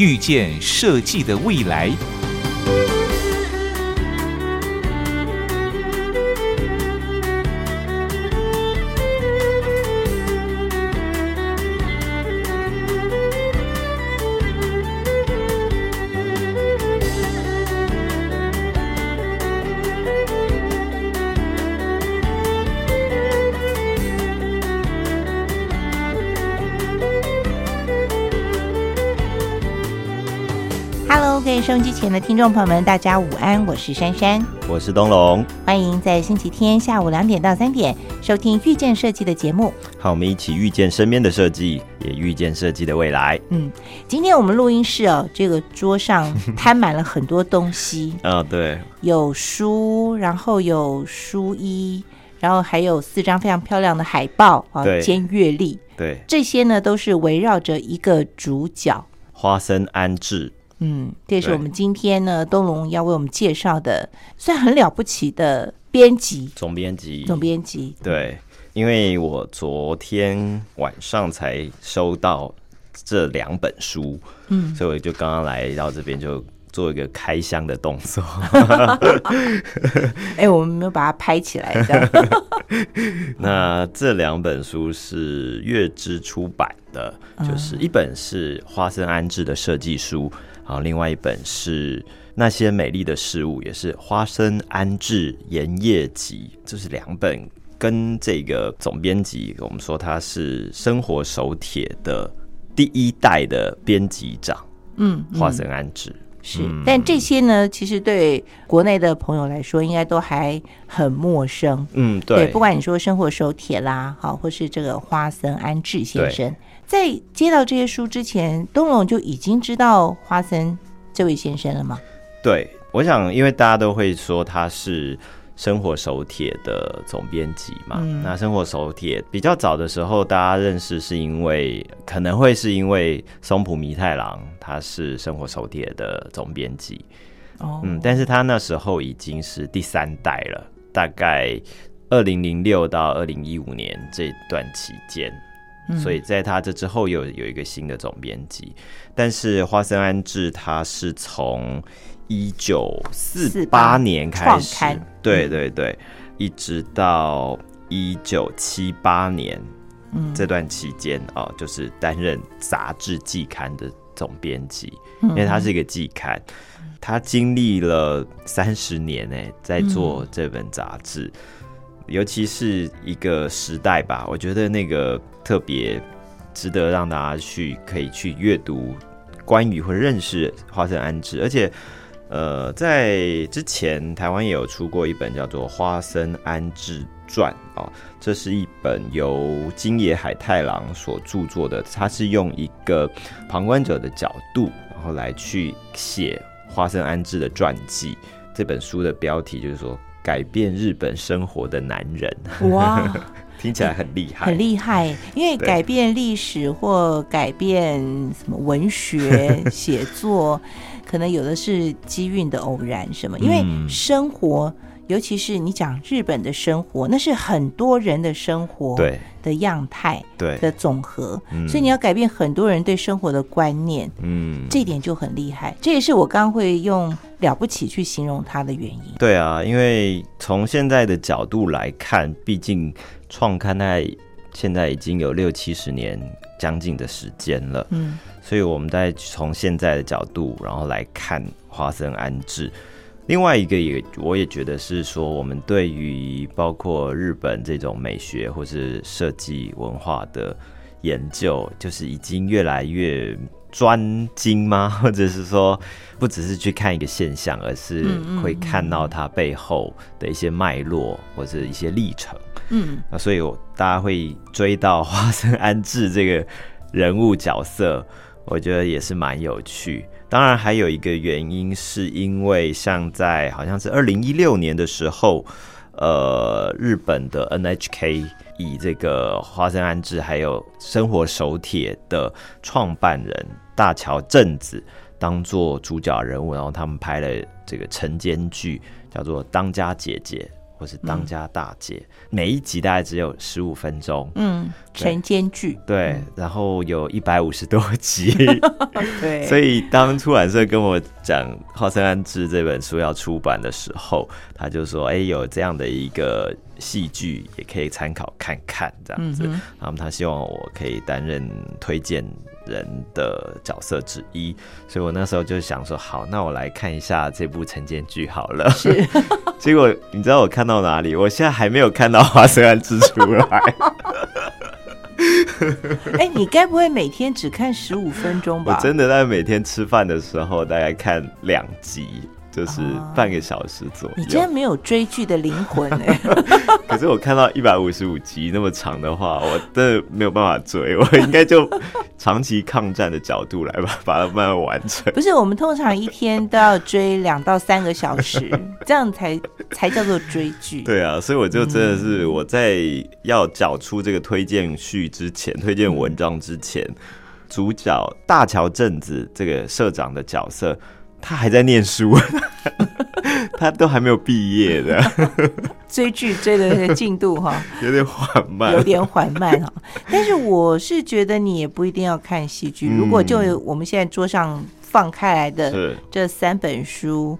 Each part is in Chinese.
遇见设计的未来。前的听众朋友们，大家午安，我是珊珊，我是东龙，欢迎在星期天下午两点到三点收听遇见设计的节目。好，我们一起遇见身边的设计，也遇见设计的未来。嗯，今天我们录音室哦，这个桌上摊满了很多东西，啊，对，有书，然后有书衣，然后还有四张非常漂亮的海报啊，对。兼阅历，对，这些呢都是围绕着一个主角。花生安置，嗯，这也是我们今天呢东龙要为我们介绍的，算很了不起的编辑，总编辑，总编辑。对，因为我昨天晚上才收到这两本书，嗯，所以我就刚刚来到这边就做一个开箱的动作。哎，我们没有把它拍起来，这样。那这两本书是月之出版的，就是一本是花生安置的设计书，然后另外一本是那些美丽的事物，也是花生安置盐业集，这是两本。跟这个总编辑，我们说他是生活手帖的第一代的编辑长，嗯，花生安置。是，但这些呢，其实对国内的朋友来说，应该都还很陌生。嗯，对，对，不管你说生活手帖啦，好，或是这个花森安志先生，在接到这些书之前，东龙就已经知道花森这位先生了吗？对，我想，因为大家都会说他是生活手帖的总编辑嘛，嗯那生活手帖比较早的时候，大家认识是因为可能会是因为松浦弥太郎他是生活手帖的总编辑，哦，嗯，但是他那时候已经是第三代了，大概二零零六到二零一五年这段期间。嗯。所以在他这之后又有一个新的总编辑，但是花生安志他是从一九四八年开始，对对对，一直到一九七八年嗯。这段期间哦，就是担任杂志季刊的总编辑，嗯。因为他是一个季刊，他经历了三十年呢，在做这本杂志，尤其是一个时代吧，我觉得那个特别值得让大家去可以去阅读关于或认识花生安置，而且。呃，在之前台湾也有出过一本叫做《花生安置传》哦，这是一本由金野海太郎所著作的，他是用一个旁观者的角度，然后来去写花生安置的传记。这本书的标题就是说改变日本生活的男人，哇，听起来很厉害，很厉害，因为改变历史或改变什么文学写作，可能有的是机运的偶然什么，因为嗯生活。尤其是你讲日本的生活，那是很多人的生活对的样态对，的总和，嗯所以你要改变很多人对生活的观念，嗯，这一点就很厉害。这也是我刚刚会用了不起去形容它的原因。对啊，因为从现在的角度来看，毕竟创刊在现在已经有六七十年将近的时间了，嗯所以我们再从现在的角度，然后来看花生安置。另外一个也，我也觉得是说，我们对于包括日本这种美学或是设计文化的研究，就是已经越来越专精吗？或者是说，不只是去看一个现象，而是会看到它背后的一些脉络或者一些历程。嗯嗯啊，所以我大家会追到花生安志这个人物角色，我觉得也是蛮有趣。当然，还有一个原因是因为像在好像是二零一六年的时候，呃，日本的 NHK 以这个花生安治还有生活手帖的创办人大桥正子当做主角人物，然后他们拍了这个晨间剧，叫做《当家姐姐》或是《当家大姐》，每一集大概只有十五分钟。嗯，晨间剧，对，然后有一百五十多集，对。所以当出版社跟我讲《花生安治》这本书要出版的时候，他就说：“哎，有这样的一个戏剧，也可以参考看看，这样子。嗯然后他希望我可以担任推荐人的角色之一，所以我那时候就想说：好，那我来看一下这部晨间剧好了。是，结果你知道我看到哪里？我现在还没有看到花生安之出来。哎，你该不会每天只看十五分钟吧？我真的在每天吃饭的时候，大概看两集，就是哦半个小时左右你真的右。没有追剧的灵魂哎、可是我看到一百五十五集那么长的话，我真的没有办法追，我应该就长期抗战的角度来吧把它慢慢完成。不是，我们通常一天都要追两到三个小时，这样才才叫做追剧。对啊，所以我就真的是我在要找出这个推荐序之前，推荐文章之前，主角大桥正子这个社长的角色，他还在念书，他都还没有毕业的，追剧追的进度哈。有点缓慢，有点缓慢哈。但是我是觉得你也不一定要看戏剧，嗯。如果就我们现在桌上放开来的是。这三本书，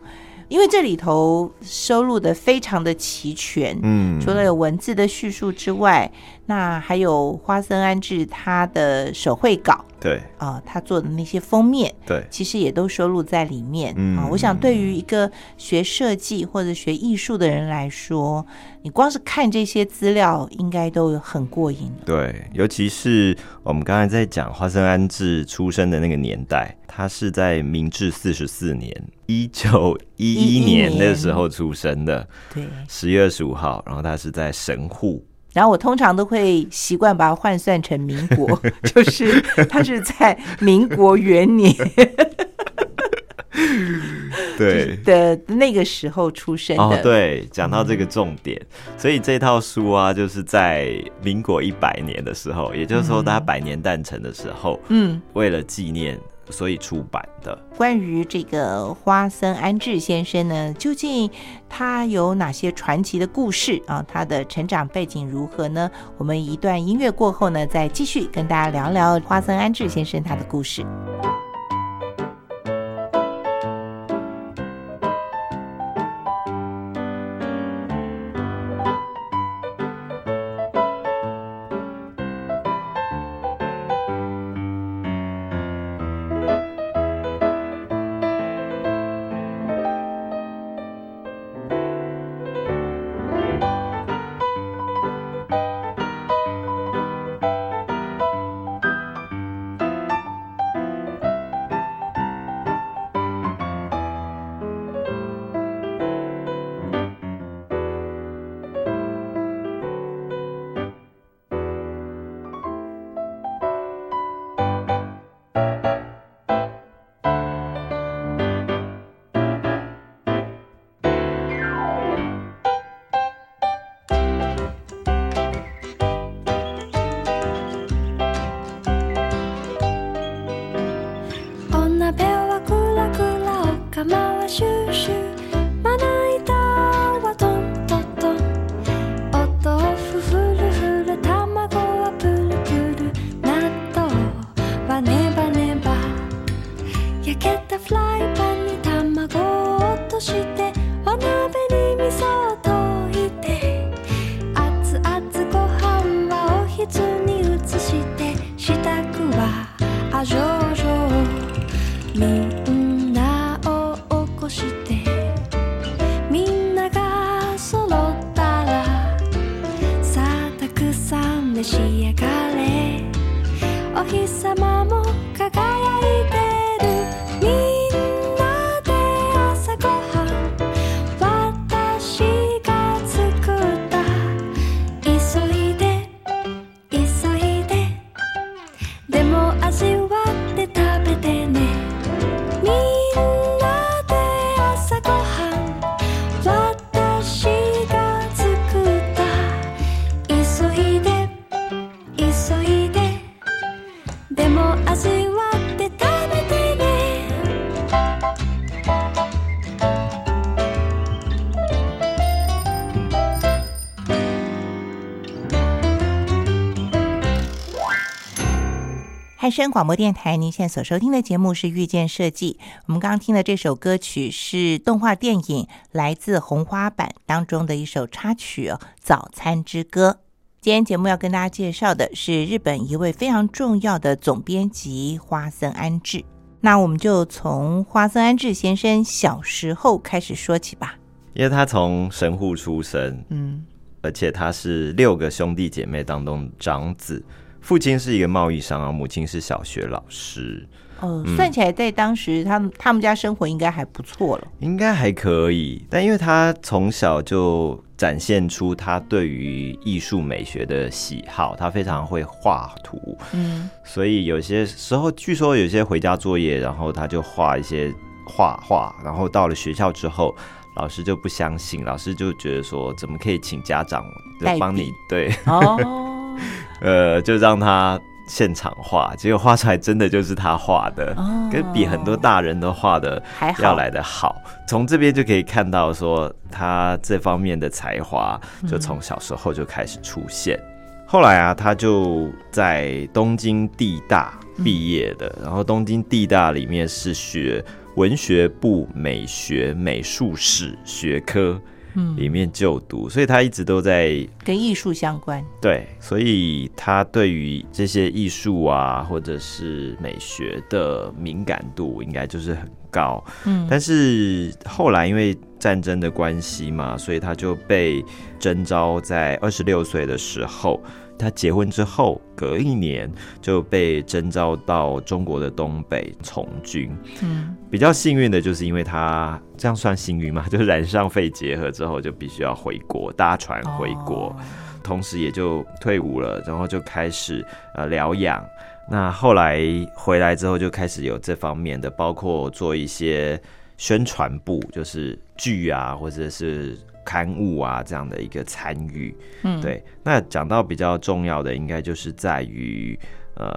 因为这里头收录的非常的齐全，嗯。除了有文字的叙述之外，那还有花森安志他的手绘稿对啊、他做的那些封面，对，其实也都收录在里面、嗯啊。我想对于一个学设计或者学艺术的人来说，你光是看这些资料，应该都很过瘾。对，尤其是我们刚才在讲花生安志出生的那个年代，他是在明治四十四年，一九一一11年年的时候出生的，对，十月二十五号，然后他是在神户。然后我通常都会习惯把它换算成民国，就是他是在民国元年。对，的那个时候出生的。哦，对，讲到这个重点，所以这套书啊，就是在民国一百年的时候，也就是说他百年诞辰的时候，嗯，为了纪念，所以出版的。关于这个花森安治先生呢，究竟他有哪些传奇的故事啊？他的成长背景如何呢？我们一段音乐过后呢，再继续跟大家聊聊花森安治先生他的故事。声广播电台，您现在所收听的节目是《遇见设计》。我们刚刚听的这首歌曲是动画电影《来自红花板》当中的一首插曲哦，《早餐之歌》。今天节目要跟大家介绍的是日本一位非常重要的总编辑花森安治。那我们就从花森安治先生小时候开始说起吧。因为他从神户出生，嗯而且他是六个兄弟姐妹当中长子，父亲是一个贸易商，然后母亲是小学老师，哦，算起来在当时他们他们家生活应该还不错了。应该还可以。但因为他从小就展现出他对于艺术美学的喜好，他非常会画图，嗯所以有些时候据说有些回家作业，然后他就画一些画画，然后到了学校之后。老师就不相信，老师就觉得说，怎么可以请家长来帮你对，哦 呃，就让他现场画，结果画出来真的就是他画的，哦跟比很多大人都画的还要来的好。从这边就可以看到说，他这方面的才华就从小时候就开始出现。后来啊，他就在东京地大毕业的，然后东京地大里面是学文学部美学美术史学科嗯里面就读，所以他一直都在跟艺术相关。对，所以他对于这些艺术啊，或者是美学的敏感度，应该就是很高。嗯但是后来因为战争的关系嘛，所以他就被征召在二十六岁的时候，他结婚之后，隔一年就被征召到中国的东北从军。嗯比较幸运的就是因为他这样算幸运吗？就是染上肺结核之后，就必须要回国搭船回国。哦同时也就退伍了，然后就开始呃疗养。那后来回来之后，就开始有这方面的，包括做一些宣传部，就是剧啊，或者是刊物啊这样的一个参与。嗯，对，那讲到比较重要的，应该就是在于呃，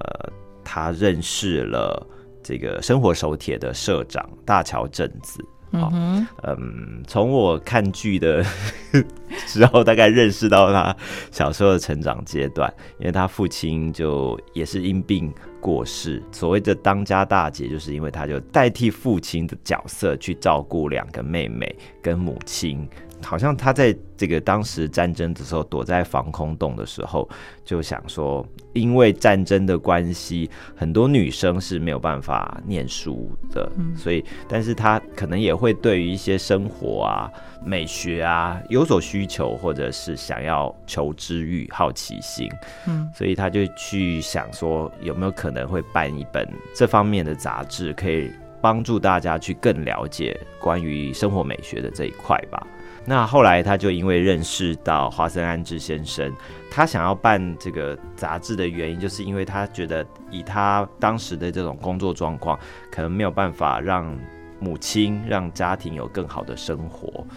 他认识了这个生活手帖的社长大桥正子。嗯哼，嗯，从我看剧的 时候，大概认识到他小时候的成长阶段，因为他父亲就也是因病过世。所谓的当家大姐，就是因为他就代替父亲的角色去照顾两个妹妹跟母亲。好像他在这个当时战争的时候躲在防空洞的时候，就想说，因为战争的关系，很多女生是没有办法念书的，所以，但是他可能也会对于一些生活啊、美学啊有所需求，或者是想要求知欲、好奇心，嗯，所以他就去想说，有没有可能会办一本这方面的杂志，可以帮助大家去更了解关于生活美学的这一块吧。那后来他就因为认识到华森安志先生，他想要办这个杂志的原因，就是因为他觉得以他当时的这种工作状况，可能没有办法让母亲、让家庭有更好的生活。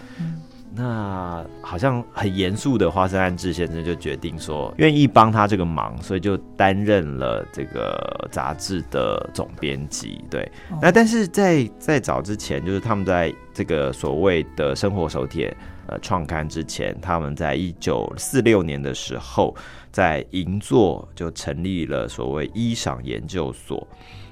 那好像很严肃的花生安志先生就决定说，愿意帮他这个忙，所以就担任了这个杂志的总编辑。对，那但是在在早之前，就是他们在这个所谓的生活手帖呃创刊之前，他们在一九四六年的时候，在银座就成立了所谓衣裳研究所。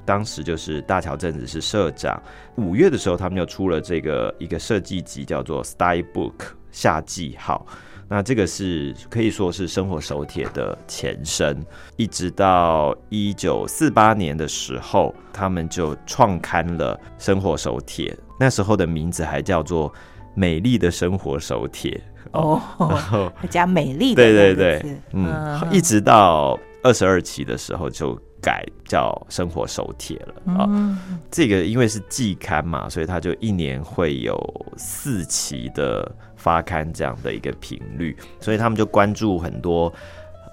当时就是大桥正子是社长，五月的时候他们就出了这个一个设计集，叫做《Style Book》夏季号。那这个是可以说是生活手帖的前身，一直到一九四八年的时候，他们就创刊了生活手帖。那时候的名字还叫做《美丽的生活手帖》哦，然后还加美丽的对对对字，嗯，一直到二十二期的时候就改叫生活手帖了啊。嗯这个因为是季刊嘛，所以它就一年会有四期的发刊这样的一个频率，所以他们就关注很多，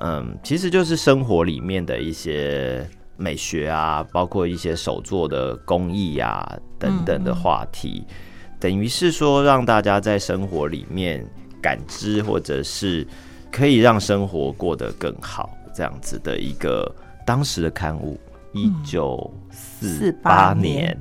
嗯，其实就是生活里面的一些美学啊，包括一些手作的工艺啊等等的话题，等于是说让大家在生活里面感知，或者是可以让生活过得更好这样子的一个当时的刊物，一九四八48年年。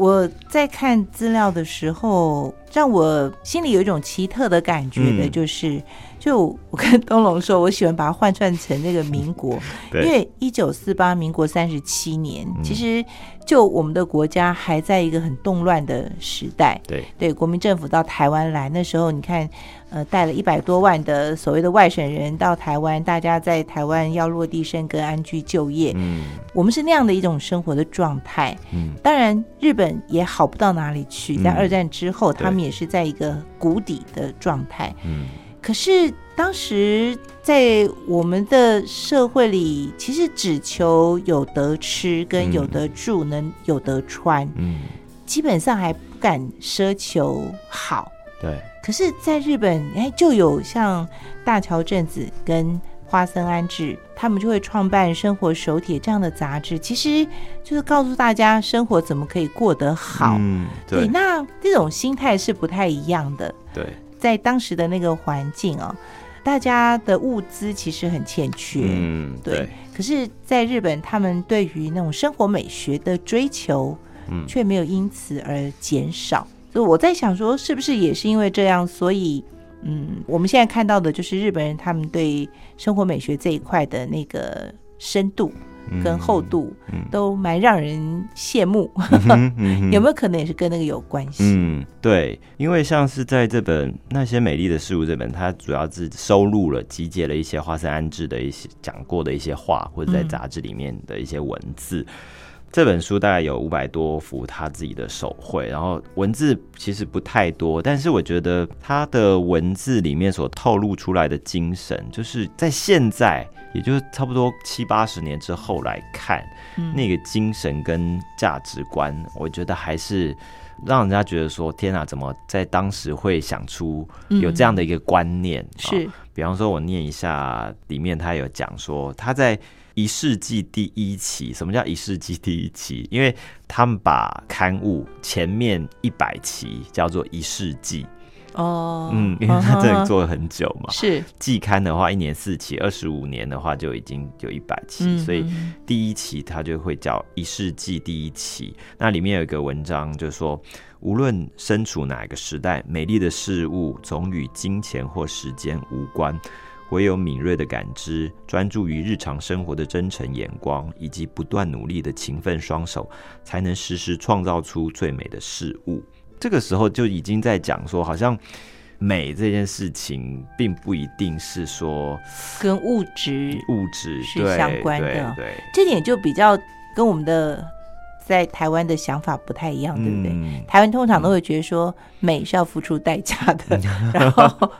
我在看资料的时候，让我心里有一种奇特的感觉的，嗯。就是，就我跟东龙说，我喜欢把它换算成那个民国，因为一九四八民国三十七年，嗯。其实就我们的国家还在一个很动乱的时代，对，对，国民政府到台湾来，那时候你看，呃，带了一百多万的所谓的外省人到台湾，大家在台湾要落地生根、安居就业，嗯。我们是那样的一种生活的状态。嗯。当然，日本也好不到哪里去，在嗯二战之后，对他们也是在一个谷底的状态。嗯。可是当时在我们的社会里，其实只求有得吃、跟嗯有得住、能有得穿，嗯，基本上还不敢奢求好。对，可是，在日本，哎，就有像大桥镇子跟花生安置，他们就会创办《生活手帖》这样的杂志，其实就是告诉大家生活怎么可以过得好。嗯对，对那这种心态是不太一样的。对，在当时的那个环境哦，大家的物资其实很欠缺。嗯对对，可是，在日本，他们对于那种生活美学的追求，嗯却没有因此而减少。所以我在想说，是不是也是因为这样，所以，嗯，我们现在看到的就是日本人他们对生活美学这一块的那个深度跟厚度，嗯都蛮让人羡慕。有没有可能也是跟那个有关系？嗯，对，因为像是在这本《那些美丽的事物》这本，它主要是收录了、集结了一些花森安置的一些讲过的一些话，或者在嗯杂志里面的一些文字。这本书大概有五百多幅他自己的手绘，然后文字其实不太多，但是我觉得他的文字里面所透露出来的精神，就是在现在，也就是差不多七八十年之后来看，嗯。那个精神跟价值观，我觉得还是让人家觉得说，天啊，怎么在当时会想出有这样的一个观念？嗯是。啊比方说，我念一下里面他有讲说，他在一世纪第一期，什么叫一世纪第一期？因为他们把刊物前面一百期叫做一世纪，哦，嗯，因为他真的做了很久嘛。是季刊的话，一年四期，二十五年的话就已经有一百期，嗯所以嗯第一期它就会叫一世纪第一期。那里面有一个文章，就是说，无论身处哪个时代，美丽的事物总与金钱或时间无关。唯有敏锐的感知，专注于日常生活的真诚眼光，以及不断努力的勤奋双手，才能时时创造出最美的事物。这个时候就已经在讲说，好像美这件事情，并不一定是说跟物质物质是相关的对对，这点就比较跟我们的在台湾的想法不太一样，对不对？嗯台湾通常都会觉得说美是要付出代价的，然后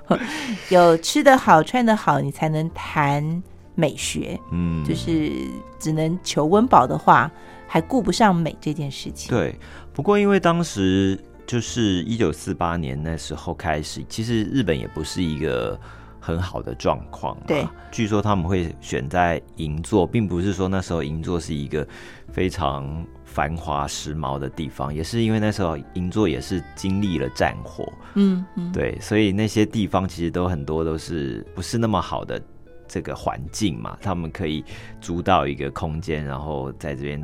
有吃得好、穿得好，你才能谈美学。嗯就是只能求温饱的话，还顾不上美这件事情。，对。不过因为当时就是一九四八年那时候开始，其实日本也不是一个很好的状况嘛。对，据说他们会选在银座，并不是说那时候银座是一个非常繁华时髦的地方，也是因为那时候银座也是经历了战火，嗯嗯，对，所以那些地方其实都很多都是不是那么好的这个环境嘛，他们可以租到一个空间，然后在这边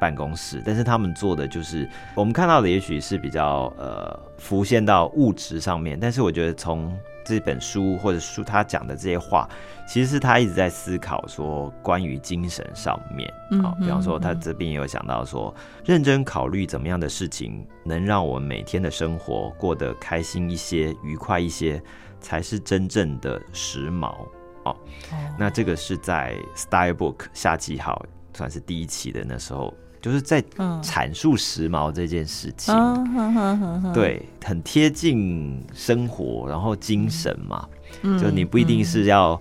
办公室，但是他们做的就是我们看到的，也许是比较呃浮现到物质上面，但是我觉得从这本书或者书他讲的这些话，其实是他一直在思考说关于精神上面啊、嗯比方说他嗯这边也有想到说，认真考虑怎么样的事情能让我们每天的生活过得开心一些、愉快一些，才是真正的时髦哦。那这个是在 Style Book 夏季号算是第一期的那时候，就是在嗯。阐述时髦这件事情。对，很贴近生活，然后精神嘛，嗯。就你不一定是要、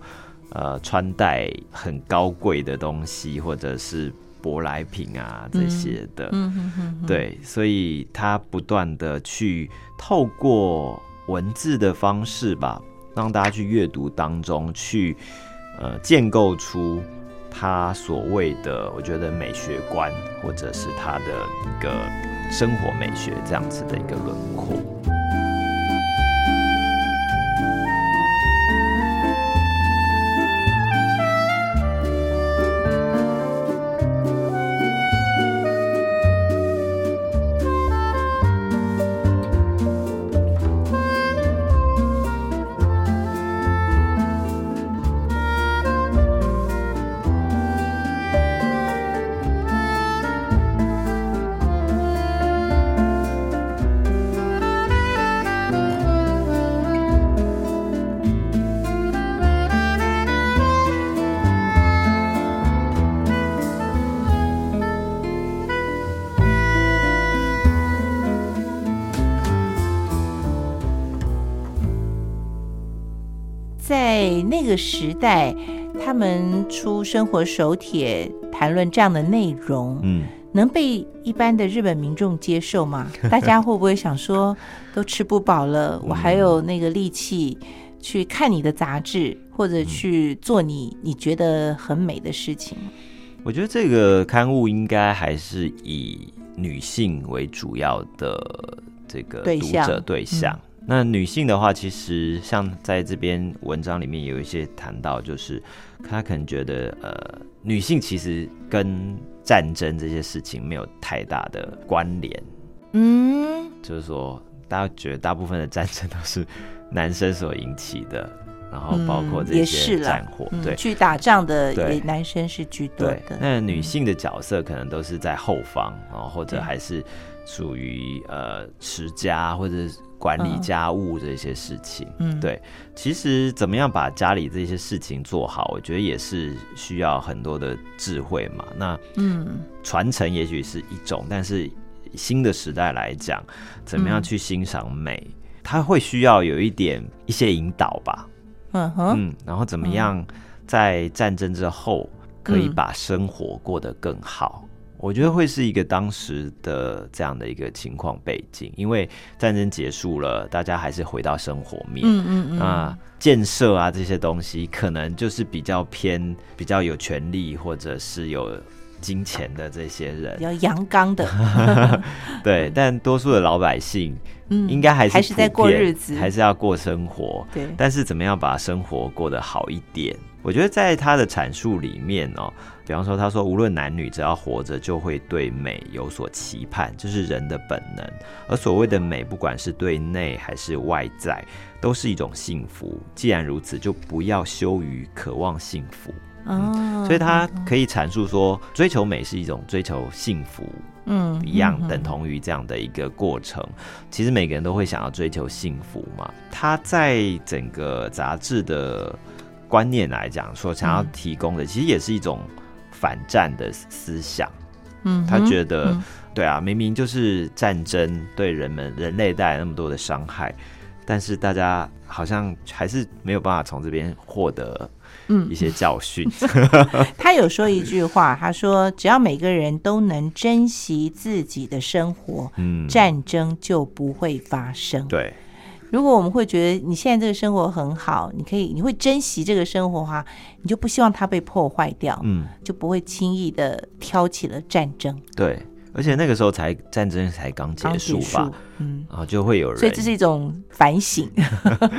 呃穿戴很高贵的东西，或者是舶来品啊这些的，对，所以他不断的去透过文字的方式吧，让大家去阅读当中去呃建构出他所谓的我觉得美学观，或者是他的一个生活美学这样子的一个轮廓。那个时代，他们出生活手帖谈论这样的内容，嗯，能被一般的日本民众接受吗？大家会不会想说，都吃不饱了，我还有那个力气去看你的杂志，或者去做你你觉得很美的事情？我觉得这个刊物应该还是以女性为主要的这个读对象者对象。那女性的话，其实像在这篇文章里面有一些谈到，就是她可能觉得，呃，女性其实跟战争这些事情没有太大的关联，嗯，就是说，大家觉得大部分的战争都是男生所引起的，然后包括这些战火，对。嗯，去打仗的也男生是居多对的，，那女性的角色可能都是在后方然后，或者对。还是属于呃持家或者是管理嗯家务这些事情。嗯，对，其实怎么样把家里这些事情做好，我觉得也是需要很多的智慧嘛。那嗯传承也许是一种，但是新的时代来讲，怎么样嗯去欣赏美，它会需要有一点一些引导吧。嗯哼，嗯，然后怎么样在战争之后可以嗯把生活过得更好？我觉得会是一个当时的这样的一个情况背景，因为战争结束了，大家还是回到生活面。嗯嗯嗯，那建设啊这些东西，可能就是比较偏比较有权利或者是有金钱的这些人比，较阳刚的，对。但多数的老百姓嗯，应该还是还是在过日子，还是要过生活。对，但是怎么样把生活过得好一点？我觉得在他的阐述里面哦，比方说他说，无论男女，只要活着就会对美有所期盼，这是人的本能。而所谓的美，不管是对内还是外在，都是一种幸福。既然如此，就不要羞于渴望幸福。嗯，所以他可以阐述说，追求美是一种追求幸福，嗯一样嗯等同于这样的一个过程。其实每个人都会想要追求幸福嘛。他在整个杂志的观念来讲，所想要嗯提供的，其实也是一种反战的思想。嗯，他觉得，嗯对啊，明明就是战争对人们人类带来那么多的伤害，但是大家好像还是没有办法从这边获得嗯一些教训。他有说一句话，他说：“只要每个人都能珍惜自己的生活，嗯，战争就不会发生。对，如果我们会觉得你现在这个生活很好，你可以，你会珍惜这个生活哈，你就不希望它被破坏掉，嗯，就不会轻易的挑起了战争。对，而且那个时候才战争才刚结束吧，。嗯，然后就会有人，所以这是一种反省。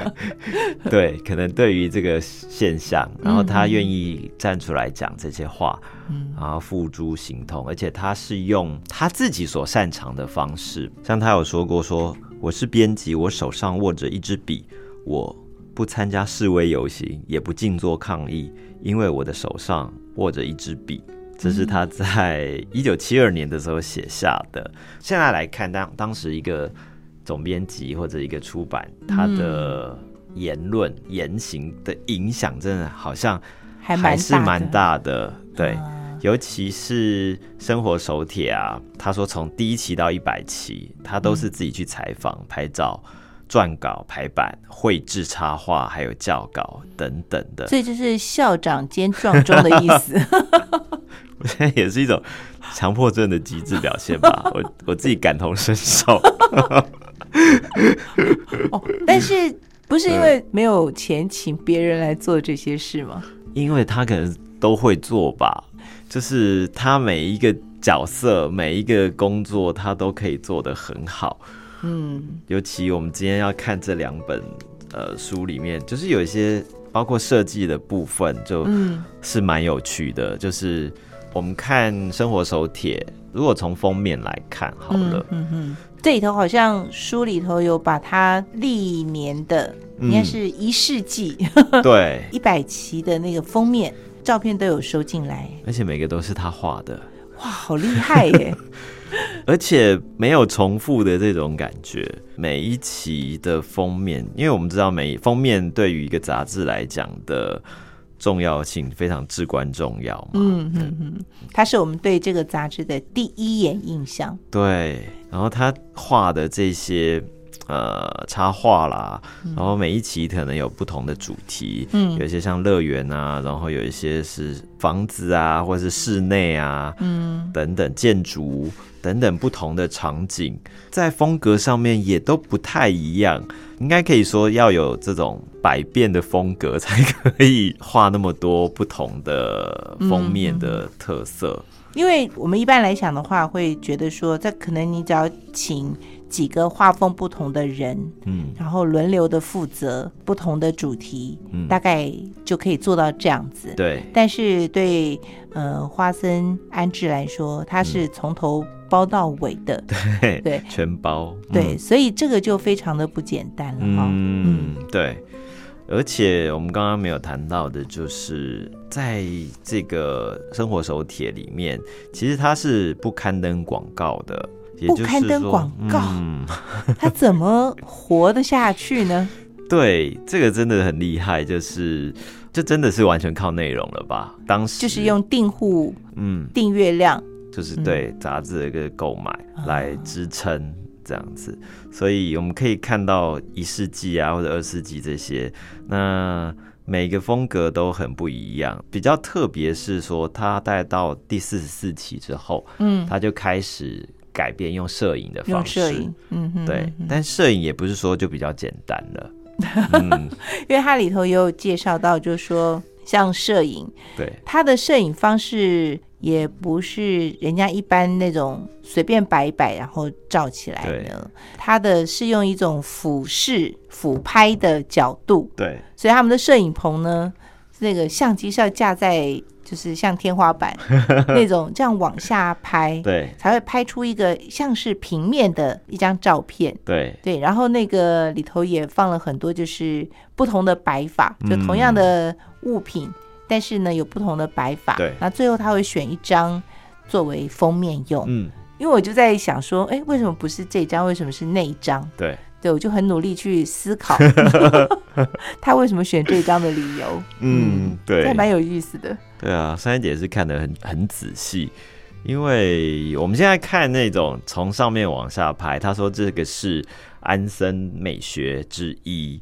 对，可能对于这个现象，然后他愿意站出来讲这些话，嗯。然后付诸行动，而且他是用他自己所擅长的方式，像他有说过说，我是编辑，我手上握着一支笔，我不参加示威游行，也不静坐抗议，因为我的手上握着一支笔。这是他在一九七二年的时候写下的。现在来看，当当时一个总编辑或者一个出版，他的言论言行的影响，真的好像还是蛮大的。对，啊尤其是生活手帖啊，他说从第一期到一百期，他都是自己去采访、拍照、撰稿、排版、绘制插画，还有校稿等等的。所以这是校长兼撞钟的意思。我现在也是一种强迫症的极致表现吧，我我自己感同身受。哦，但是不是因为没有钱请别人来做这些事吗？因为他可能都会做吧，就是他每一个角色、每一个工作，他都可以做得很好。嗯。尤其我们今天要看这两本呃书里面，就是有一些包括设计的部分，就嗯。是蛮有趣的。就是我们看生活手帖，如果从封面来看好了，嗯嗯，这里头好像书里头有把它历年的，嗯。应该是一世纪对，一百期的那个封面照片都有收进来，而且每个都是他画的。哇，好厉害耶！而且没有重复的这种感觉。每一期的封面，因为我们知道每封面对于一个杂志来讲的重要性非常至关重要嘛。嗯嗯嗯，它是我们对这个杂志的第一眼印象。对，然后他画的这些呃插画啦，然后每一期可能有不同的主题，嗯有一些像乐园啊，然后有一些是房子啊，或者是室内啊，嗯，等等建筑等等不同的场景，在风格上面也都不太一样。应该可以说要有这种百变的风格，才可以画那么多不同的封面的特色。因为我们一般来讲的话，会觉得说，在可能你只要请几个画风不同的人，嗯，然后轮流的负责不同的主题，嗯。大概就可以做到这样子。对，但是对呃花生安置来说，他是从头包到尾的，对对。全包，对，所以这个就非常的不简单了哈。嗯，对。而且我们刚刚没有谈到的，就是在这个生活手帖里面，其实它是不刊登广告的，不刊登说广告嗯，他怎么活得下去呢？对，这个真的很厉害，就是这真的是完全靠内容了吧？当时就是用订户嗯，订阅量，就是对杂志的一个购买啊来支撑这样子，所以我们可以看到一世纪啊或者二世纪这些，那每个风格都很不一样。比较特别是说，他带到第四十四期之后，嗯，他就开始改变用摄影的方式，摄影，嗯哼，对但摄影也不是说就比较简单了，嗯，因为它里头也有介绍到，就是说像摄影，对。它的摄影方式也不是人家一般那种随便摆一摆然后照起来的，它的是用一种俯视俯拍的角度，对。所以他们的摄影棚呢，那个相机是要架在就是像天花板 那种这样往下拍，对才会拍出一个像是平面的一张照片。对对，然后那个里头也放了很多就是不同的摆法，就同样的物品，但是呢有不同的摆法。对那最后他会选一张作为封面用，嗯，因为我就在想说，哎，为什么不是这张？为什么是那一张？对，对，我就很努力去思考 他为什么选这张的理由。嗯，对，这还蛮有意思的。对啊，珊姐是看得很很仔细，因为我们现在看那种从上面往下拍，他说这个是安森美学之一，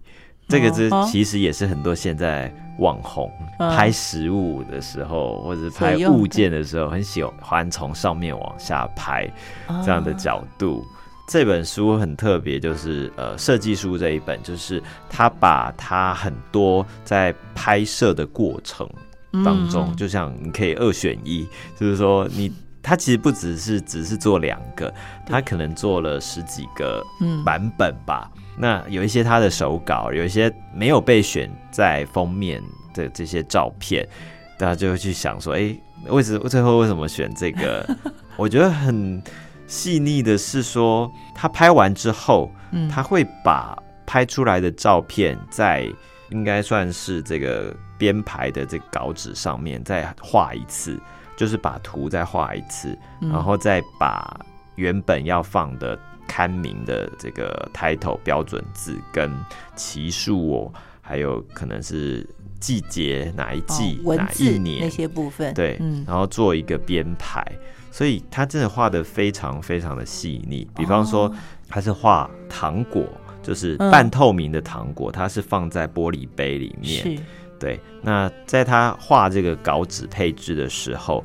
这个是其实也是很多现在网红嗯拍食物的时候，或者拍物件的时候，很喜欢从上面往下拍这样的哦角度。这本书很特别，就是呃设计书这一本，就是他把他很多在拍摄的过程当中，嗯就像你可以二选一，就是说你他其实不只是只是做两个，他可能做了十几个嗯版本吧。那有一些他的手稿，有一些没有被选在封面的这些照片，大家就会去想说，哎、为什么最后为什么选这个？我觉得很细腻的是说，他拍完之后，嗯。他会把拍出来的照片在应该算是这个编排的这个稿纸上面再画一次，就是把图再画一次，嗯。然后再把原本要放的刊名的这个 title 标准字跟期数哦，还有可能是季节哪一季、哦哪一年那，些部分，对，嗯，然后做一个编排，所以他真的画的非常非常的细腻。比方说，他是画糖果，就是半透明的糖果，它是放在玻璃杯里面。对，那在他画这个稿纸配置的时候，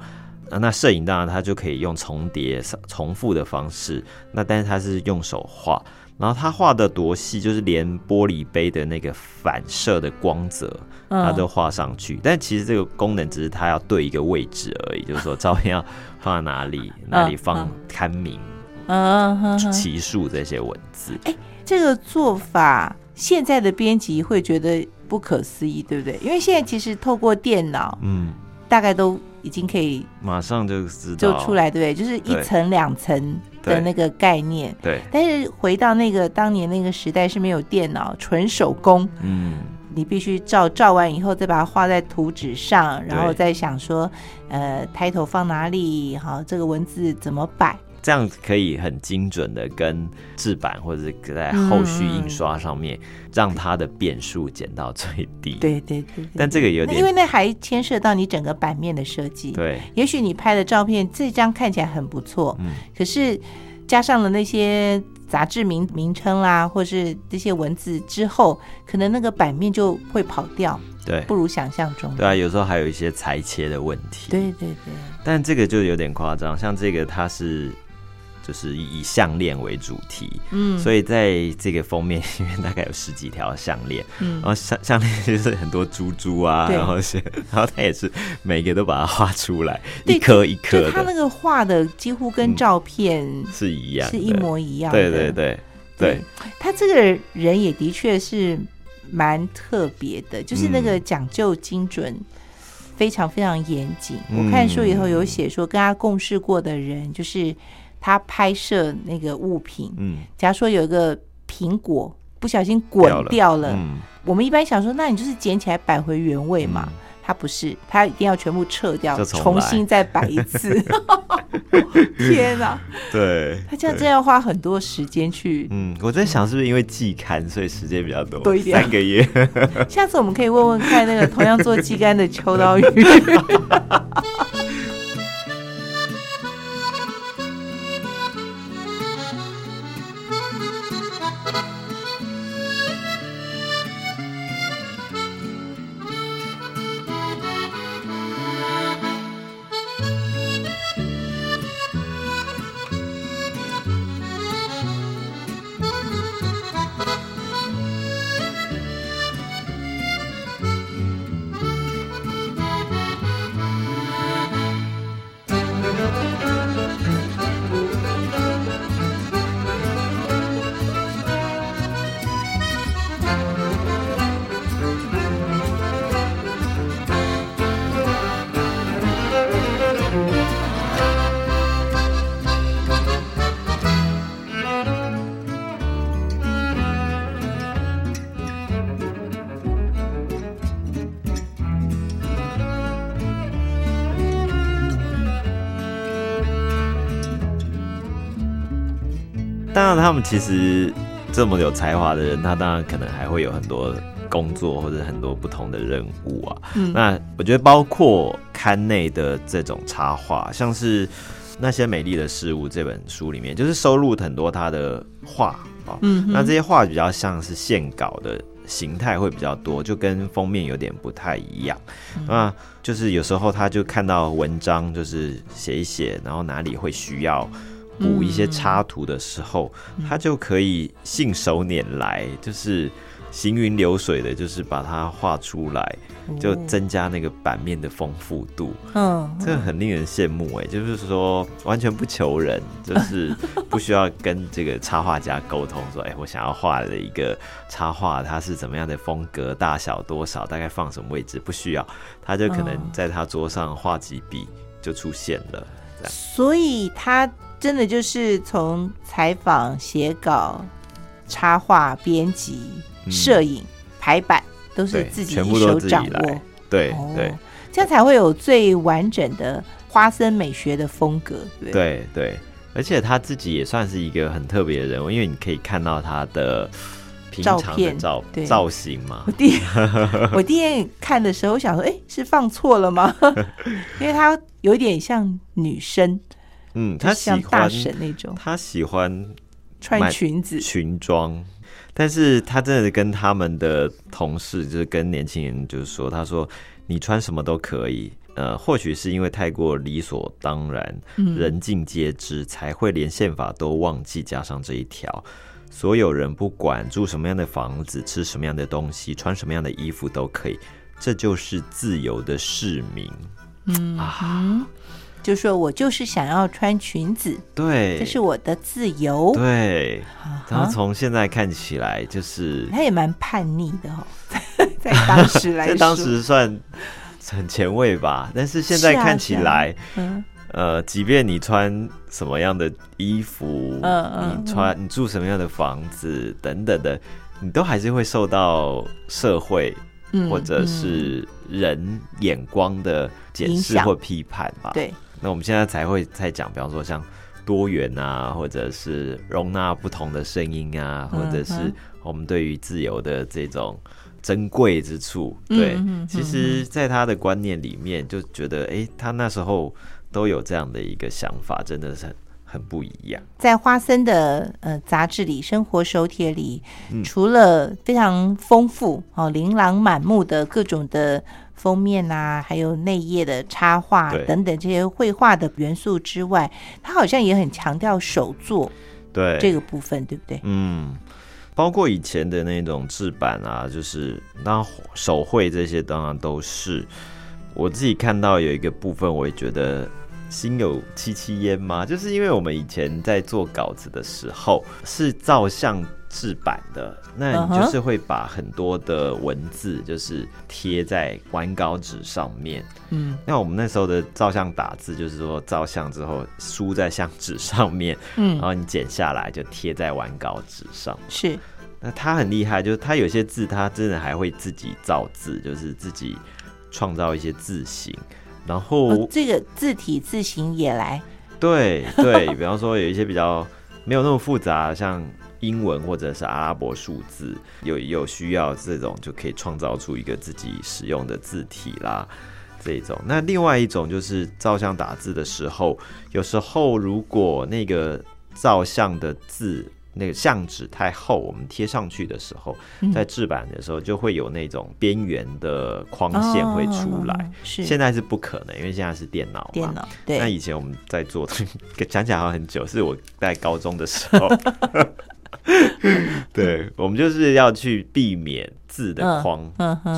呃那摄影当然他就可以用重叠、重复的方式，那但是他是用手画。然后他画的多细，就是连玻璃杯的那个反射的光泽，嗯他都画上去。但其实这个功能只是他要对一个位置而已，就是说照片要放在哪里，哪里放嗯刊名、嗯哼哼期数这些文字。这个做法，现在的编辑会觉得不可思议，对不对？因为现在其实透过电脑，嗯，大概都已经可以马上就知道。就出。来，对不对？就是一层两层的那个概念。对，但是回到那个当年那个时代是没有电脑，纯手工，嗯，你必须照照完以后再把它画在图纸上，然后再想说，呃，抬头放哪里，好，这个文字怎么摆，这样可以很精准的跟制版或者是在后续印刷上面，让它的变数减到最低。，对对对对。但这个有点因为那还牵涉到你整个版面的设计。对，也许你拍的照片这张看起来很不错，嗯可是加上了那些杂志名名称啦，或是这些文字之后，可能那个版面就会跑掉，对不如想象中。对啊，有时候还有一些裁切的问题。对对对，但这个就有点夸张，像这个它是就是以项链为主题，嗯，所以在这个封面 里面大概有十几条项链，嗯。然后项项链就是很多珠珠啊，然后是，然后他也是每个都把它画出来，一颗一颗就他那，个画的几乎跟嗯照片是一样，是一模一样的。对对对对，他这个人也的确是蛮特别的，就是那个嗯。讲究精准。非常非常严谨。嗯。我看书以后有写说，跟他共事过的人，就是他拍摄那个物品，嗯，假如说有一个苹果不小心滚掉了，嗯，我们一般想说，那你就是捡起来摆回原位嘛。他不是，他一定要全部撤掉，重新再摆一次。天哪，对，他这样对真要花很多时间去。嗯，我在想是不是因为季刊，所以时间比较多，多一点三个月。下次我们可以问问看，那个同样做季刊的秋刀鱼。他们其实这么有才华的人，他当然可能还会有很多工作或者很多不同的任务啊。嗯那我觉得包括刊内的这种插画，像是《那些美丽的事物》这本书里面，就是收录很多他的画啊。嗯那这些画比较像是线稿的形态会比较多，就跟封面有点不太一样。嗯那就是有时候他就看到文章，就是写一写，然后哪里会需要补一些插图的时候，嗯他就可以信手拈来，就是行云流水的，就是把它画出来，就增加那个版面的丰富度。嗯，这个很令人羡慕哎，就是说完全不求人，就是不需要跟这个插画家沟通说，哎，我想要画的一个插画，它是怎么样的风格，大小多少，大概放什么位置，不需要，他就可能嗯。在他桌上画几笔就出现了。所以他真的就是从采访、写稿、插画、编辑、嗯摄影、排版，都是自己一手掌握。对哦对这样才会有最完整的花生美学的风格，对不对？而且他自己也算是一个很特别的人物，因为你可以看到他的平常的照片造对造型嘛我，第 我第一眼看的时候，我想说，哎，是放错了吗？因为他有点像女生，嗯，他喜欢大神那种他喜欢穿裙子，裙装，但是他真的跟他们的同事，就是跟年轻人，就是说，他说你穿什么都可以。呃，或许是因为太过理所当然，嗯人尽皆知，才会连宪法都忘记加上这一条。所有人不管住什么样的房子、吃什么样的东西、穿什么样的衣服都可以，这就是自由的市民。嗯啊嗯，就说我就是想要穿裙子，对，这是我的自由。对。啊然后哈从现在看起来，就是他也蛮叛逆的哦，在当时来说，在当时算很前卫吧，但是现在看起来，嗯。呃，即便你穿什么样的衣服，嗯嗯你穿你住什么样的房子等等的，你都还是会受到社会嗯或者是人眼光的检影响。视或批判吧。嗯，对，那我们现在才会在讲，比方说像多元啊，或者是容纳不同的声音啊，嗯或者是嗯我们对于自由的这种珍贵之处。嗯对，其实，在他的观念里面，就觉得，哎、他那时候都有这样的一个想法，真的是很很不一样。在花森的呃杂志里，《生活手帖》里，嗯除了非常丰富哦、琳琅满目的各种的封面啊，还有内页的插画等等这些绘画的元素之外，它好像也很强调手作对，这个部分，对不对？嗯，包括以前的那种制版啊，就是当手绘这些，当然都是我自己看到有一个部分，我也觉得心有戚戚焉嘛，就是因为我们以前在做稿子的时候是照相制版的，那就是会把很多的文字就是贴在完稿纸上面。嗯那我们那时候的照相打字，就是说照相之后输在相纸上面，嗯然嗯，后你剪下来就贴在完稿纸上。是那他很厉害，就是他有些字他真的还会自己造字，就是自己创造一些字形。然后、哦，这个字体字形也来，对对，比方说有一些比较没有那么复杂，像英文或者是阿拉伯数字，有有需要这种就可以创造出一个自己使用的字体啦。这一种，那另外一种就是照相打字的时候，有时候如果那个照相的字那个相纸太厚，我们贴上去的时候，嗯在制版的时候就会有那种边缘的框线会出来。哦是现在是不可能，因为现在是电脑嘛。电脑对那，以前我们在做，讲起来好像很久，是我在高中的时候。对，我们就是要去避免字的框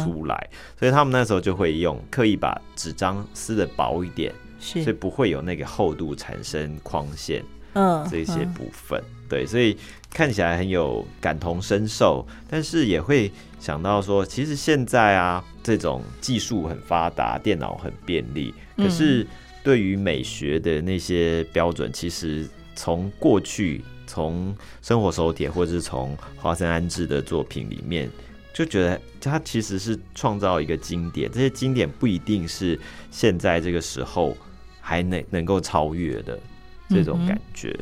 出来，所以他们那时候就会用刻意把纸张撕的薄一点，所以是不会有那个厚度产生框线嗯这些嗯部分。对，所以看起来很有感同身受，但是也会想到说，其实现在啊，这种技术很发达，电脑很便利，可嗯是对于美学的那些标准，其实从过去从生活手帖或者是从华生安置的作品里面，就觉得他其实是创造一个经典，这些经典不一定是现在这个时候还能能够超越的这种感觉。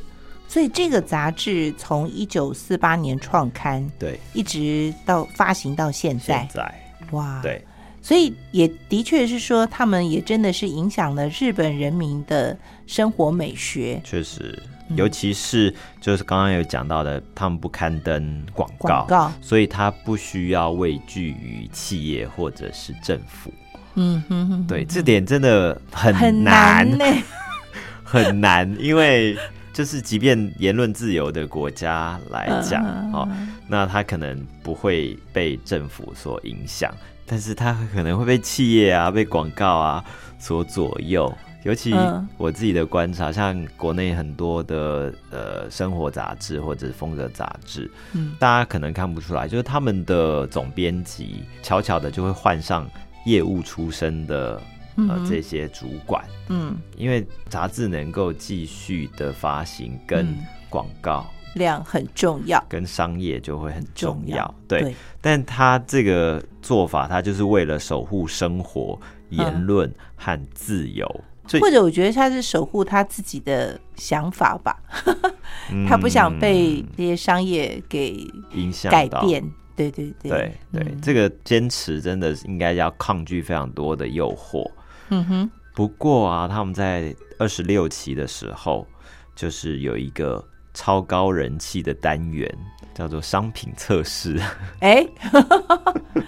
所以这个杂志从一九四八年创刊，对，一直到发行到现在。现，在。哇，，对。所以也的确是说，他们也真的是影响了日本人民的生活美学。确实，嗯。尤其是就是刚刚有讲到的，他们不刊登广告，广告，所以他不需要畏惧于企业或者是政府。嗯哼哼，对，这点真的很很难，呢，很难，因为就是即便言论自由的国家来讲，嗯。哦，那他可能不会被政府所影响，但是他可能会被企业啊、被广告啊所左右。尤其嗯。我自己的观察，像国内很多的呃生活杂志或者是风格杂志，嗯。大家可能看不出来，就是他们的总编辑悄悄的就会换上业务出身的呃这些主管，嗯，因为杂志能够继续的发行，跟嗯。广告、量很重要，跟商业就会很重要。重要对，对。但他这个做法，他就是为了守护生活、言论和自由。或者我觉得他是守护他自己的想法吧，他不想被这些商业给嗯影响改变。对对对对对，嗯这个坚持真的是应该要抗拒非常多的诱惑。嗯哼，不过啊，他们在二十六期的时候，就是有一个超高人气的单元，叫做商品测试。哎，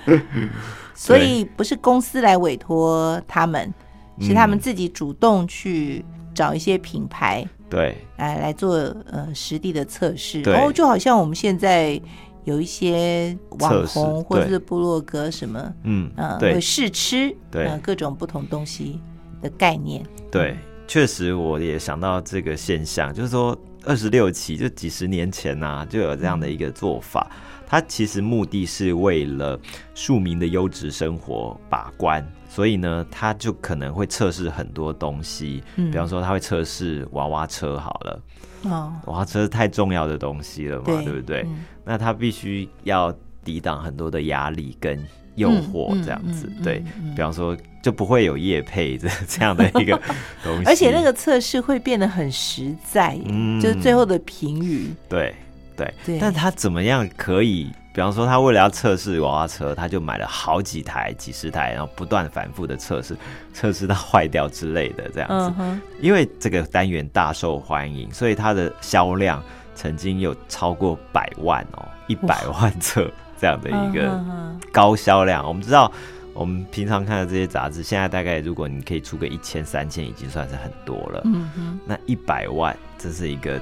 所以不是公司来委托他们，是他们嗯自己主动去找一些品牌对来来做呃实地的测试。对哦，就好像我们现在有一些网红或者是部落格什么，嗯，呃，对会试吃，对呃，各种不同东西的概念。对，确实我也想到这个现象，就是说二十六期就几十年前呐、就有这样的一个做法。它其实目的是为了庶民的优质生活把关，所以呢，他就可能会测试很多东西，嗯。比方说他会测试娃娃车好了，哦，娃娃车是太重要的东西了嘛，对对不对？嗯。那他必须要抵挡很多的压力跟诱惑，这样子，嗯嗯嗯。对比方说就不会有业配这这样的一个东西，而且那个测试会变得很实在，嗯。就是最后的评语。对对。对。但他怎么样可以比方说他为了要测试娃娃车，他就买了好几台、几十台，然后不断反复的测试，测试到坏掉之类的这样子。嗯，因为这个单元大受欢迎，所以它的销量曾经有超过百万哦，一百万册这样的一个高销量。我们知道，我们平常看的这些杂志，现在大概如果你可以出个一千、三千，已经算是很多了。嗯哼，那一百万，这是一个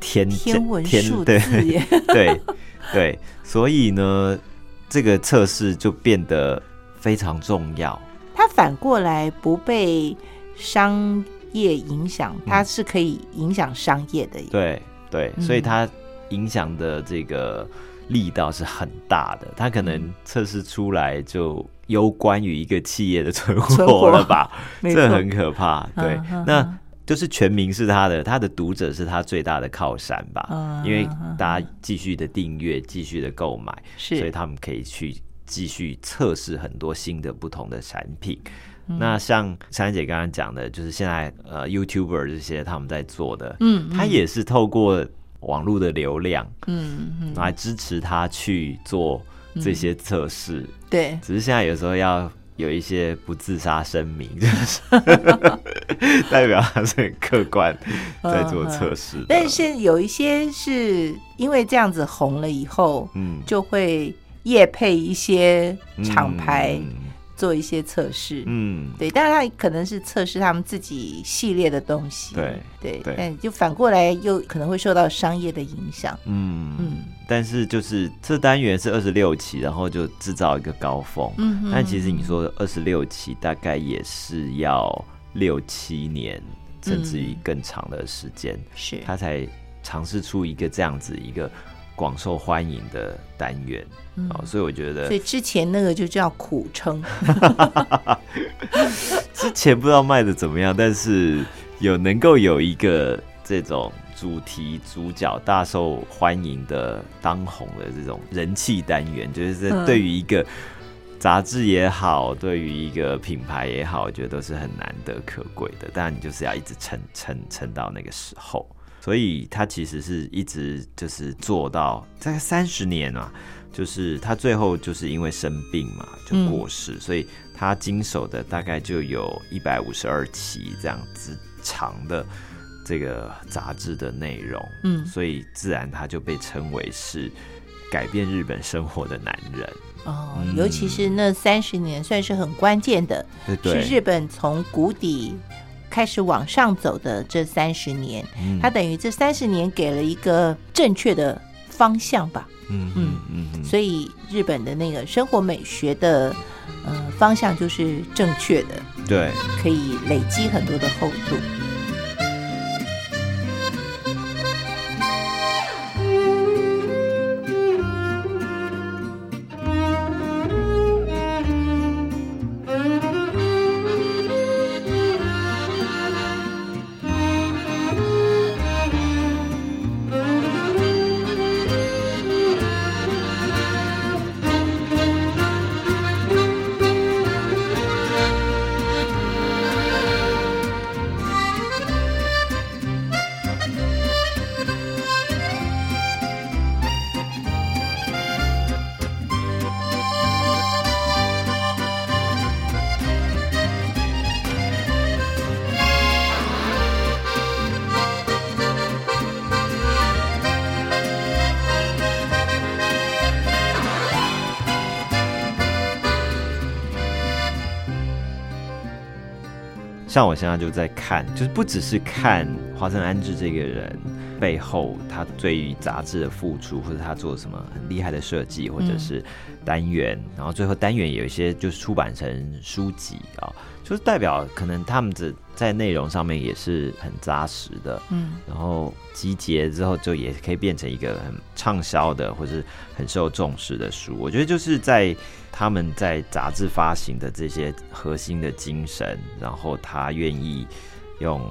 天天文数对字耶，对对，所以呢，这个测试就变得非常重要。它反过来不被商业影响，嗯它是可以影响商业的耶。对对，嗯所以它影响的这个力道是很大的。它可嗯能测试出来就攸关于一个企业的存存活活了吧？这很可怕。对那嗯就是全民是他的，他的读者是他最大的靠山吧？嗯因为大家继续的订阅，继续的购买，所以他们可以去继续测试很多新的不同的产品。嗯那像珊姐刚刚讲的，就是现在呃 YouTuber 这些他们在做的，嗯他也是透过网络的流量嗯嗯，来支持他去做这些测试。对，只是现在有时候要有一些不自杀声明，就 是代表他是很客观在做测试的。但是有一些是因为这样子红了以后，嗯，就会夜配一些厂牌嗯做一些测试。嗯，对，但是他可能是测试他们自己系列的东西。对对对但就反过来又可能会受到商业的影响。嗯嗯但是就是这单元是二十六期，然后就制造一个高峰。嗯但其实你说二十六期大概也是要六七年，甚至于更长的时间，是他才尝试出一个这样子一个广受欢迎的单元。嗯哦，所以我觉得所以之前那个就叫苦撑。之前不知道卖的怎么样，但是有能够有一个这种主题主角大受欢迎的当红的这种人气单元，就是对于一个杂志也好，对于一个品牌也好，我觉得都是很难得可贵的。当然，你就是要一直撑撑撑到那个时候。所以他其实是一直就是做到大概三十年啊，就是他最后就是因为生病嘛就过世，所以他经手的大概就有一百五十二期这样子长的这个杂志的内容，嗯。所以自然他就被称为是改变日本生活的男人，哦，嗯。尤其是那三十年算是很关键的，是日本从谷底开始往上走的这三十年，嗯它等于这三十年给了一个正确的方向吧。嗯嗯嗯嗯，所以日本的那个生活美学的呃方向就是正确的，对。可以累积很多的厚度。像我现在就在看，就是不只是看华生安志这个人背后他对于杂志的付出，或者他做什么很厉害的设计，或者是单元，然后最后单元有一些就是出版成书籍啊、就是代表可能他们的在内容上面也是很扎实的，嗯然后集结之后就也可以变成一个很畅销的或是很受重视的书。我觉得就是在他们在杂志发行的这些核心的精神，然后他愿意用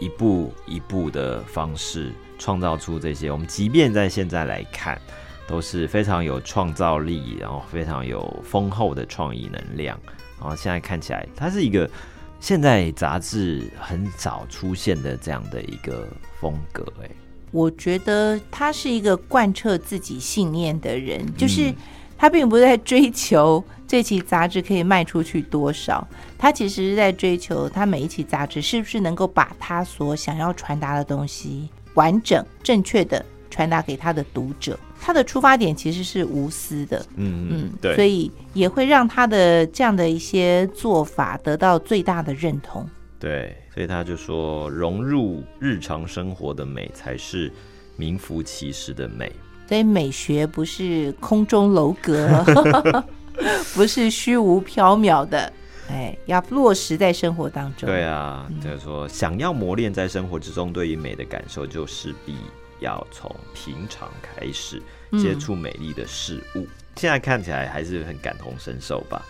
一步一步的方式创造出这些，我们即便在现在来看。都是非常有创造力，然后非常有丰厚的创意能量，然后现在看起来，它是一个现在杂志很少出现的这样的一个风格，哎，我觉得他是一个贯彻自己信念的人，就是他并不在追求这期杂志可以卖出去多少，他其实是在追求他每一期杂志是不是能够把他所想要传达的东西完整、正确的传达给他的读者。他的出发点其实是无私的，嗯嗯，对，所以也会让他的这样的一些做法得到最大的认同。对，所以他就说，融入日常生活的美才是名副其实的美。所以美学不是空中楼阁，不是虚无缥缈的，哎，要落实在生活当中。对啊，就是说，想要磨练在生活之中对于美的感受，就势必要从平常开始接触美丽的事物。现在看起来还是很感同身受吧？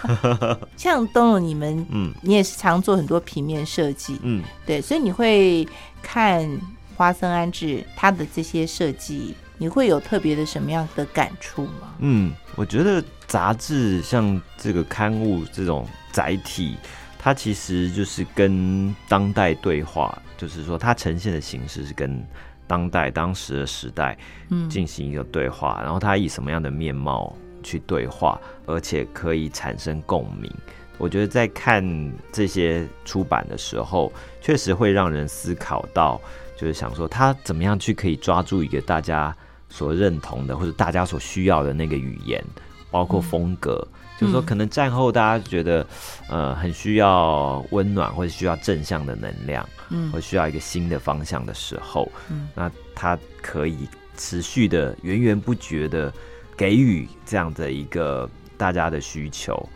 像东龙，你们，嗯你也是常做很多平面设计，嗯，对，所以你会看花生安置他的这些设计，你会有特别的什么样的感触吗？嗯，我觉得杂志像这个刊物这种载体，它其实就是跟当代对话，就是说它呈现的形式是跟当代当时的时代嗯进行一个对话，然后它以什么样的面貌去对话，而且可以产生共鸣。我觉得在看这些出版的时候，确实会让人思考到，就是想说他怎么样去可以抓住一个大家所认同的或者大家所需要的那个语言，包括风格。就是说，可能战后大家觉得，呃，很需要温暖或者需要正向的能量，嗯或需要一个新的方向的时候，嗯那他可以持续的源源不绝的给予这样的一个大家的需求，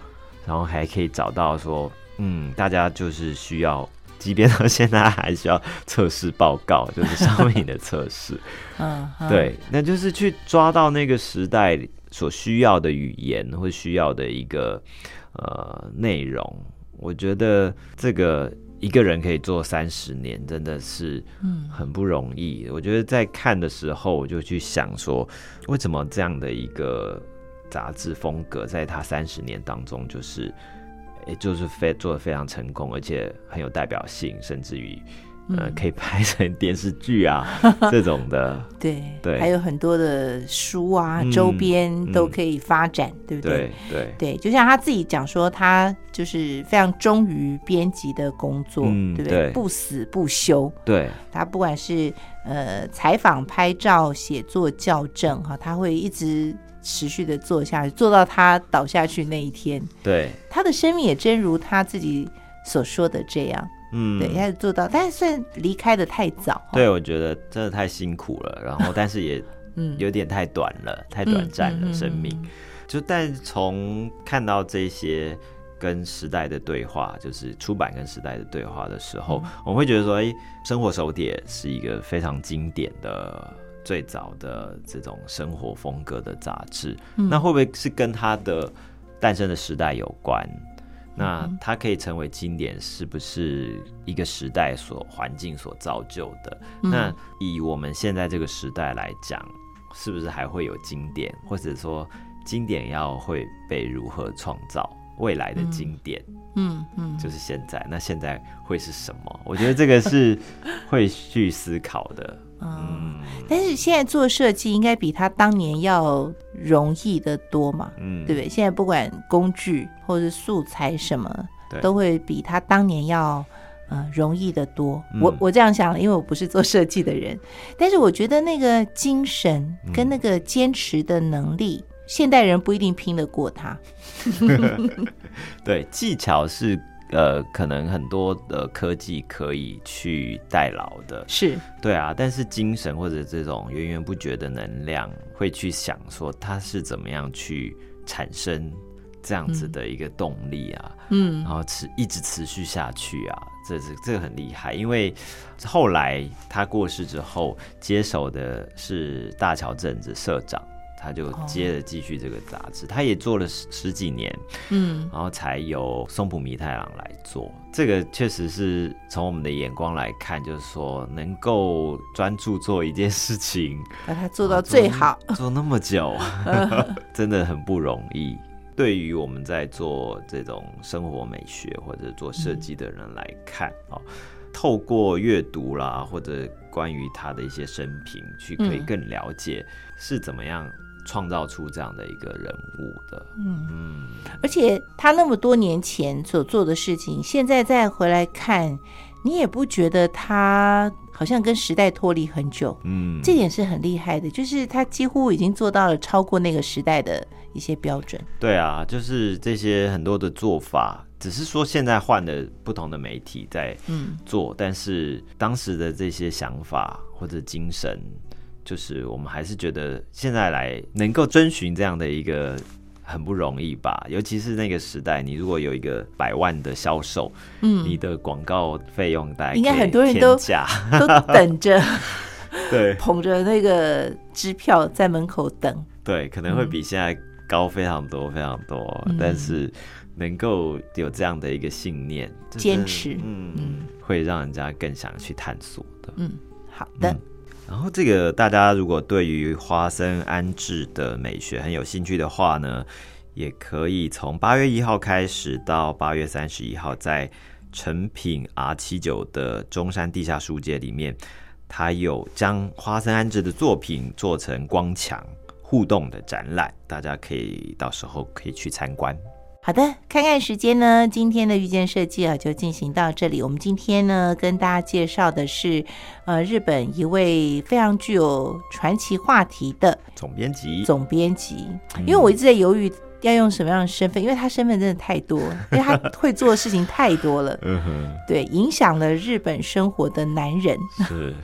然后还可以找到说，嗯，大家就是需要，即便到现在还需要测试报告，就是商品的测试，嗯，嗯，对，那就是去抓到那个时代所需要的语言或需要的一个呃内容。我觉得这个一个人可以做三十年，真的是嗯很不容易。我觉得在看的时候，我就去想说，为什么这样的一个杂志风格，在他三十年当中，就是也就是非做的非常成功，而且很有代表性，甚至于。呃，嗯可以拍成电视剧啊，这种的，对对还有很多的书啊、嗯周边都嗯可以发展，对不对？对对，对，就像他自己讲说，他就是非常忠于编辑的工作，嗯对不对？对不死不休。对，他不管是呃采访、拍照、写作、校正，哈，他会一直持续的做下去，做到他倒下去那一天。对，他的生命也真如他自己所说的这样，嗯，对，他是做到，但是算离开的太早，哈对，我觉得真的太辛苦了，然后 但是也嗯，有点太短了，太短暂了，生命。嗯就但从看到这些跟时代的对话，就是出版跟时代的对话的时候，嗯我们会觉得说，哎、生活手帖是一个非常经典的。最早的这种生活风格的杂志，嗯那会不会是跟它的诞生的时代有关？嗯那它可以成为经典，是不是一个时代所环境所造就的？嗯那以我们现在这个时代来讲，是不是还会有经典，或者说经典要会被如何创造？未来的经典、嗯嗯，就是现在，那现在会是什么？我觉得这个是会去思考的。嗯，嗯但是现在做设计应该比他当年要容易的多嘛，嗯，对不对？现在不管工具或是素材什么，对都会比他当年要呃容易的多。嗯我我这样想了，因为我不是做设计的人，但是我觉得那个精神跟那个坚持的能力，现代人不一定拼得过他。对，技巧是呃，可能很多的科技可以去代劳的，是，对啊，但是精神或者这种源源不绝的能量，会去想说它是怎么样去产生这样子的一个动力啊，嗯然后持一直持续下去啊，这是这个很厉害，因为后来他过世之后，接手的是大桥镇子社长。他就接着继续这个杂志，他也做了十十几年，嗯然后才由松浦弥太郎来做。这个确实是从我们的眼光来看，就是说能够专注做一件事情，把它做到最好。做做那么久，真的很不容易。对于我们在做这种生活美学或者做设计的人来看，哦，透过阅读啦，或者关于他的一些生平，去可以嗯更了解是怎么样创造出这样的一个人物的。嗯，嗯，而且他那么多年前所做的事情，现在再回来看，你也不觉得他好像跟时代脱离很久。嗯，这点是很厉害的，就是他几乎已经做到了超过那个时代的一些标准。对啊，就是这些很多的做法，只是说现在换了不同的媒体在嗯做，但是当时的这些想法或者精神，就是我们还是觉得现在来能够遵循这样的一个。很不容易吧，尤其是那个时代，你如果有一个百万的销售，嗯，你的广告费用大概应该很多人都都等着 对捧着那个支票在门口等。对，可能会比现在高非常多非常多，嗯但是能够有这样的一个信念，坚持嗯，嗯会让人家更想去探索的。嗯，好的，嗯然后这个大家如果对于花生安置的美学很有兴趣的话呢，也可以从八月一号开始到八月三十一号，在成品 R 七九的中山地下书街里面，它有将花生安置的作品做成光墙互动的展览，大家可以到时候可以去参观。好的，看看时间呢，今天的遇见设计啊就进行到这里。我们今天呢跟大家介绍的是，呃，日本一位非常具有传奇话题的总编辑，总编辑，因为我一直在犹豫要用什么样的身份，因为他身份真的太多，因为他会做的事情太多了。嗯哼，对，影响了日本生活的男人，是，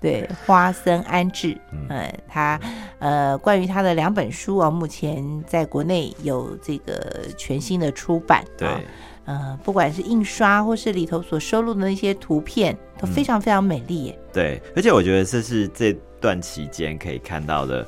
对花生安置，嗯呃，他呃，关于他的两本书啊，目前在国内有这个全新的出版，对。啊呃，不管是印刷或是里头所收录的那些图片，都非常非常美丽耶。对，而且我觉得这是这段期间可以看到的。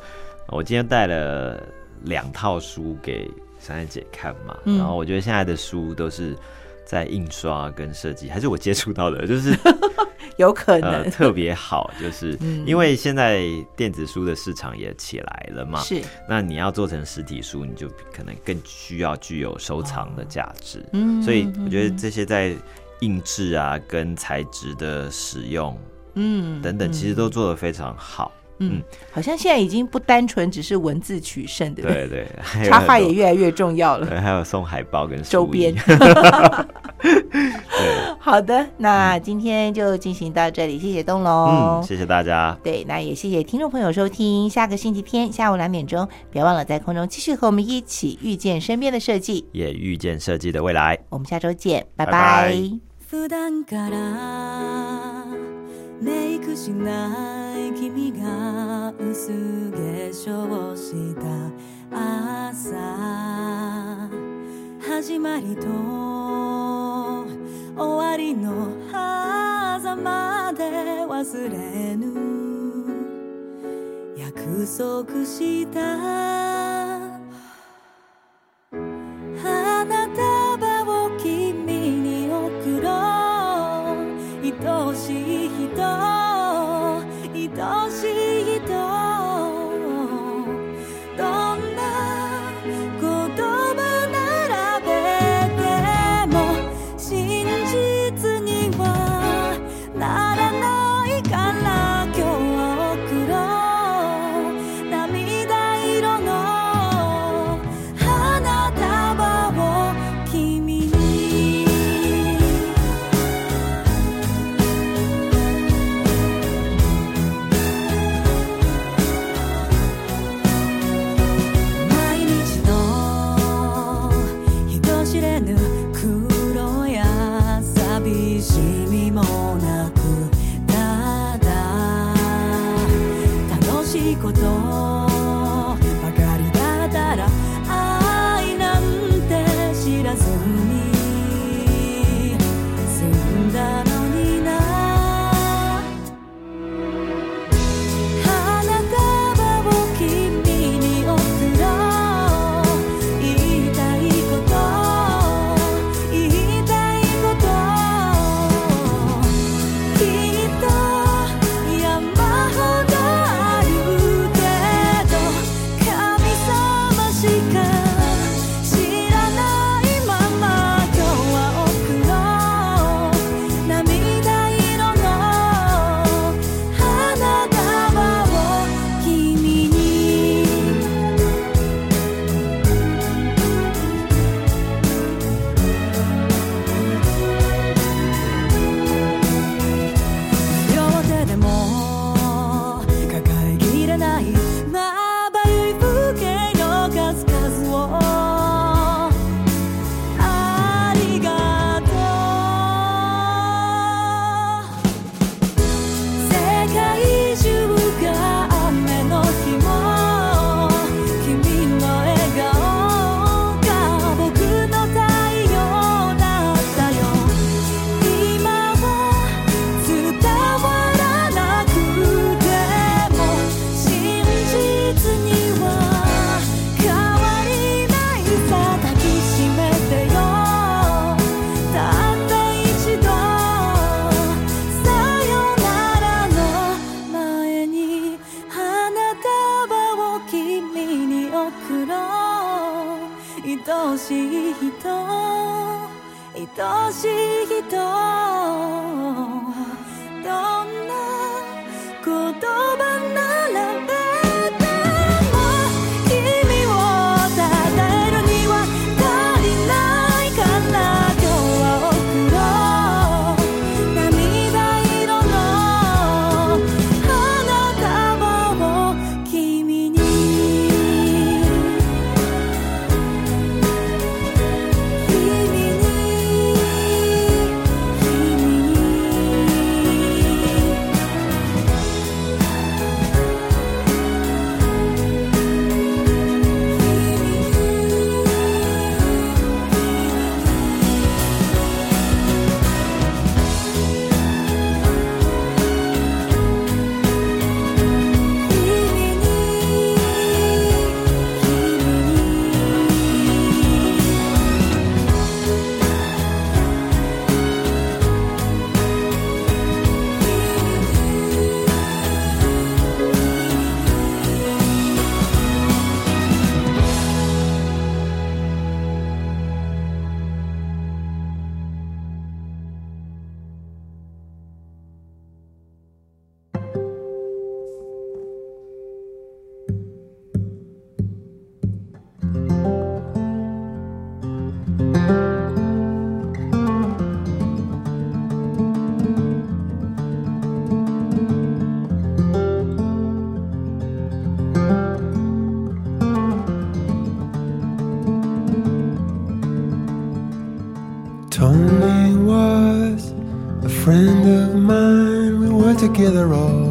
我今天带了两套书给珊珊姐看嘛，嗯然后我觉得现在的书都是在印刷跟设计，还是我接触到的，就是 有可能、呃特别好，就是嗯因为现在电子书的市场也起来了嘛，是，那你要做成实体书，你就可能更需要具有收藏的价值。嗯所以我觉得这些在印制啊跟材质的使用嗯等等，其实都做得非常好。嗯，好像现在已经不单纯只是文字取胜，对不对？对对，插画也越来越重要了。对，还有送海报跟书周边 对，好的，那今天就进行到这里，谢谢东龙。嗯，谢谢大家，对，那也谢谢听众朋友收听。下个星期天下午两点钟，别忘了在空中继续和我们一起遇见身边的设计。也遇见设计的未来。我们下周见，拜拜メイクしない君が薄化粧した朝始まりと終わりの狭間で忘れぬ。約束した。花 together all